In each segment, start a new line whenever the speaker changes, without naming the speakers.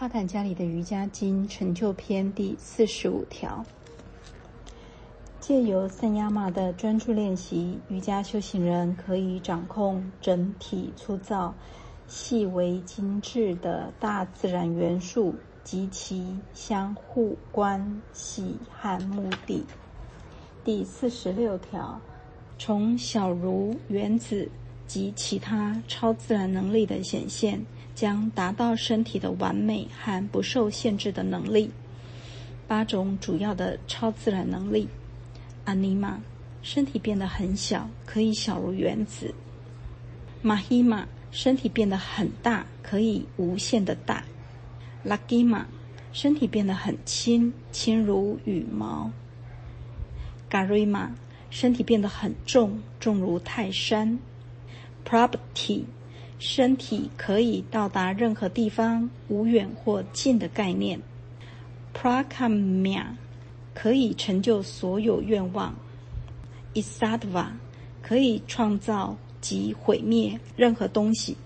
帕坦加里的瑜伽经成就篇第四十五条：借由三亚马的专注练习，瑜伽修行人可以掌控整体粗糙、细微精致的大自然元素及其相互关系和目的。第四十六条：从小如原子及其他超自然能力的显现。将达到身体的完美和不受限制的能力。八种主要的超自然能力：阿尼玛，身体变得很小，可以小如原子；马希玛，身体变得很大，可以无限的大；拉基玛，身体变得很轻，轻如羽毛；嘎瑞玛，身体变得很重，重如泰山；Prabti。身体可以到达任何地方，无远或近的概念。Prakamya 可以成就所有愿望。Isadva 可以创造及毁灭任何东西。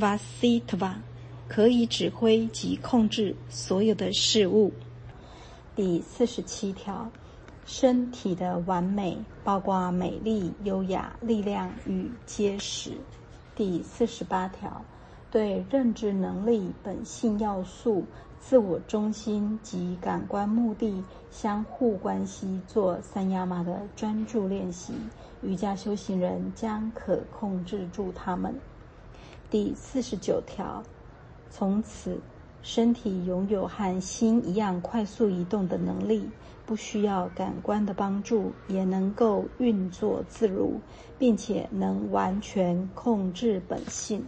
Vasitva 可以指挥及控制所有的事物。第四十七条，身体的完美包括美丽、优雅、力量与结实。第四十八条，对认知能力、本性要素、自我中心及感官目的相互关系做三亚马的专注练习，瑜伽修行人将可控制住他们。第四十九条，从此身体拥有和心一样快速移动的能力。不需要感官的帮助，也能够运作自如，并且能完全控制本性。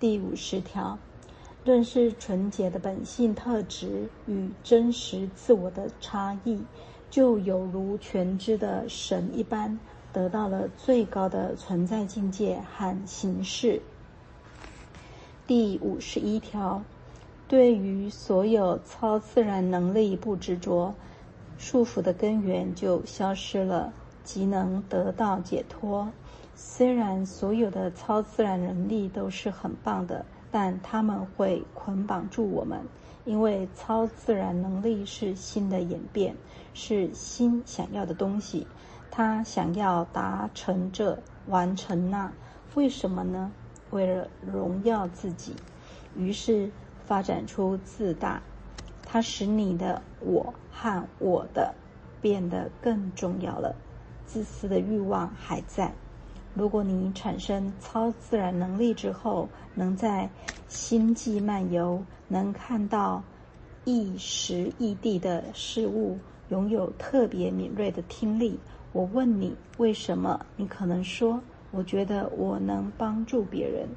第五十条，认识纯洁的本性特质与真实自我的差异，就有如全知的神一般，得到了最高的存在境界和形式。第五十一条，对于所有超自然能力不执着。束缚的根源就消失了，即能得到解脱。虽然所有的超自然能力都是很棒的，但他们会捆绑住我们，因为超自然能力是新的演变，是心想要的东西。他想要达成这，完成那，为什么呢？为了荣耀自己，于是发展出自大。它使你的我和我的变得更重要了。自私的欲望还在。如果你产生超自然能力之后，能在星际漫游，能看到异时异地的事物，拥有特别敏锐的听力，我问你为什么？你可能说：“我觉得我能帮助别人。”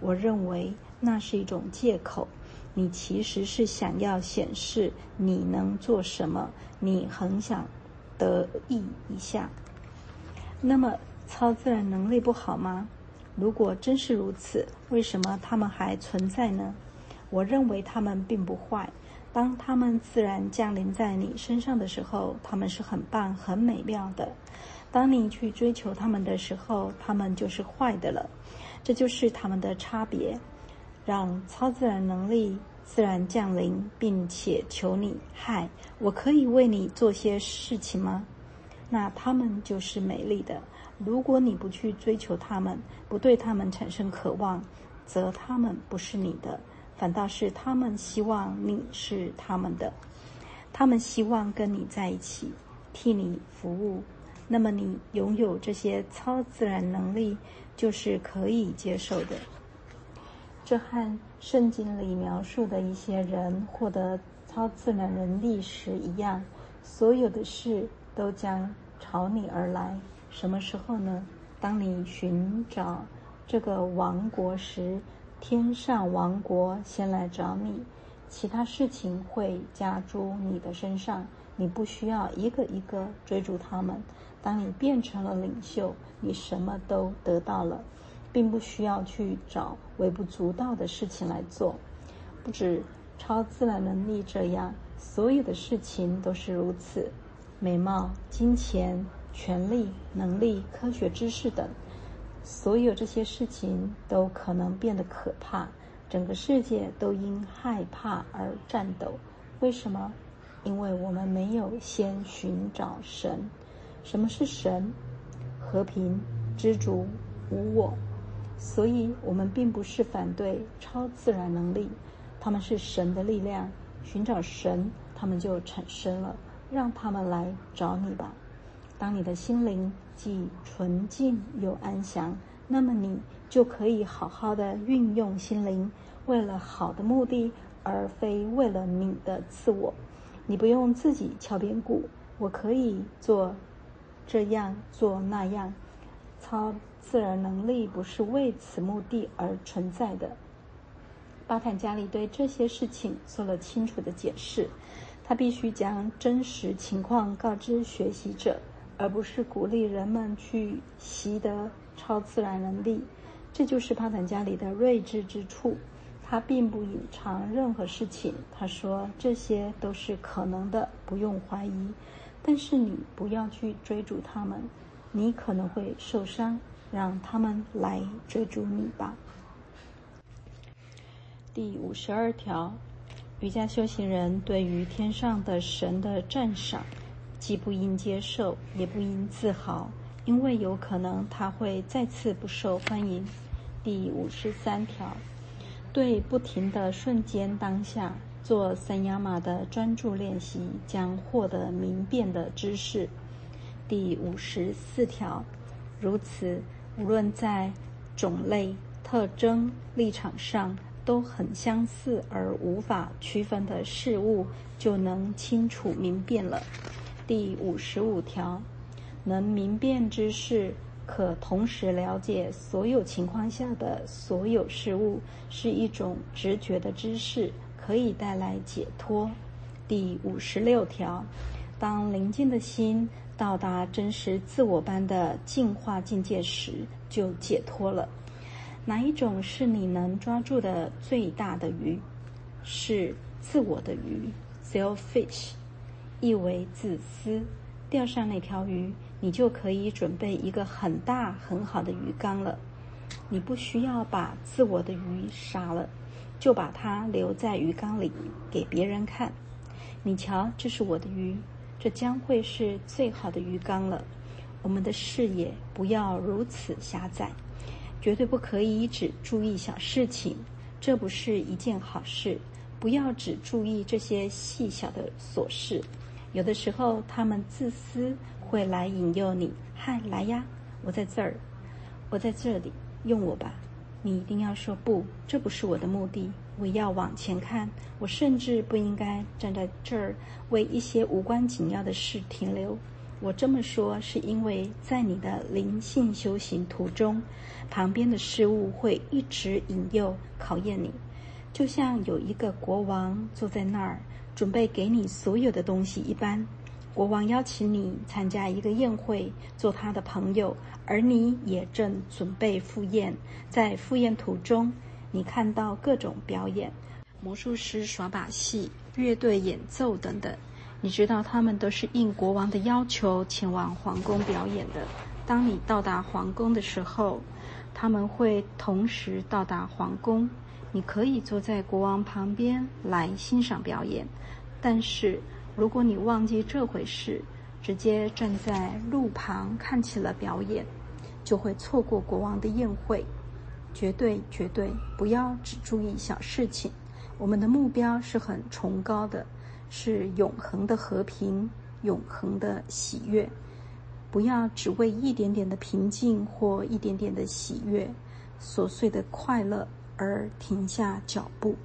我认为那是一种借口。你其实是想要显示你能做什么，你很想得意一下。那么，超自然能力不好吗？如果真是如此，为什么他们还存在呢？我认为他们并不坏。当他们自然降临在你身上的时候，他们是很棒、很美妙的；当你去追求他们的时候，他们就是坏的了。这就是他们的差别。让超自然能力自然降临，并且求你，嗨，我可以为你做些事情吗？那他们就是美丽的。如果你不去追求他们，不对他们产生渴望，则他们不是你的，反倒是他们希望你是他们的。他们希望跟你在一起，替你服务。那么你拥有这些超自然能力，就是可以接受的。这和圣经里描述的一些人获得超自然能力时一样，所有的事都将朝你而来。什么时候呢？当你寻找这个王国时，天上王国先来找你，其他事情会加诸你的身上。你不需要一个一个追逐他们。当你变成了领袖，你什么都得到了。并不需要去找微不足道的事情来做，不止超自然能力这样，所有的事情都是如此。美貌、金钱、权力、能力、科学知识等，所有这些事情都可能变得可怕，整个世界都因害怕而颤抖。为什么？因为我们没有先寻找神。什么是神？和平、知足、无我。所以，我们并不是反对超自然能力，他们是神的力量。寻找神，他们就产生了。让他们来找你吧。当你的心灵既纯净又安详，那么你就可以好好的运用心灵，为了好的目的，而非为了你的自我。你不用自己敲边鼓，我可以做这样做那样。操自然能力不是为此目的而存在的。巴坦加里对这些事情做了清楚的解释。他必须将真实情况告知学习者，而不是鼓励人们去习得超自然能力。这就是巴坦加里的睿智之处。他并不隐藏任何事情。他说这些都是可能的，不用怀疑。但是你不要去追逐他们，你可能会受伤。让他们来追逐你吧。第五十二条。瑜伽修行人对于天上的神的赞赏，既不应接受，也不应自豪，因为有可能他会再次不受欢迎。第五十三条，对不停的瞬间当下做三亚马的专注练习，将获得明辨的知识。第五十四条，如此，无论在种类、特征、立场上。都很相似而无法区分的事物，就能清楚明辨了。第五十五条，能明辨之事，可同时了解所有情况下的所有事物，是一种直觉的知识，可以带来解脱。第五十六条，当宁静的心到达真实自我般的净化境界时，就解脱了。哪一种是你能抓住的最大的鱼？是自我的鱼，selfish，意为自私。钓上那条鱼，你就可以准备一个很大很好的鱼缸了。你不需要把自我的鱼杀了，就把它留在鱼缸里给别人看。你瞧，这是我的鱼，这将会是最好的鱼缸了。我们的视野不要如此狭窄。绝对不可以只注意小事情，这不是一件好事。不要只注意这些细小的琐事，有的时候他们自私会来引诱你。嗨，来呀，我在这儿，我在这里，用我吧。你一定要说不，这不是我的目的。我要往前看，我甚至不应该站在这儿为一些无关紧要的事停留。我这么说，是因为在你的灵性修行途中，旁边的事物会一直引诱、考验你，就像有一个国王坐在那儿，准备给你所有的东西一般。国王邀请你参加一个宴会，做他的朋友，而你也正准备赴宴。在赴宴途中，你看到各种表演，魔术师耍把戏，乐队演奏等等。你知道他们都是应国王的要求前往皇宫表演的。当你到达皇宫的时候，他们会同时到达皇宫。你可以坐在国王旁边来欣赏表演，但是如果你忘记这回事，直接站在路旁看起了表演，就会错过国王的宴会。绝对绝对不要只注意小事情，我们的目标是很崇高的。是永恒的和平，永恒的喜悦。不要只为一点点的平静或一点点的喜悦、琐碎的快乐而停下脚步。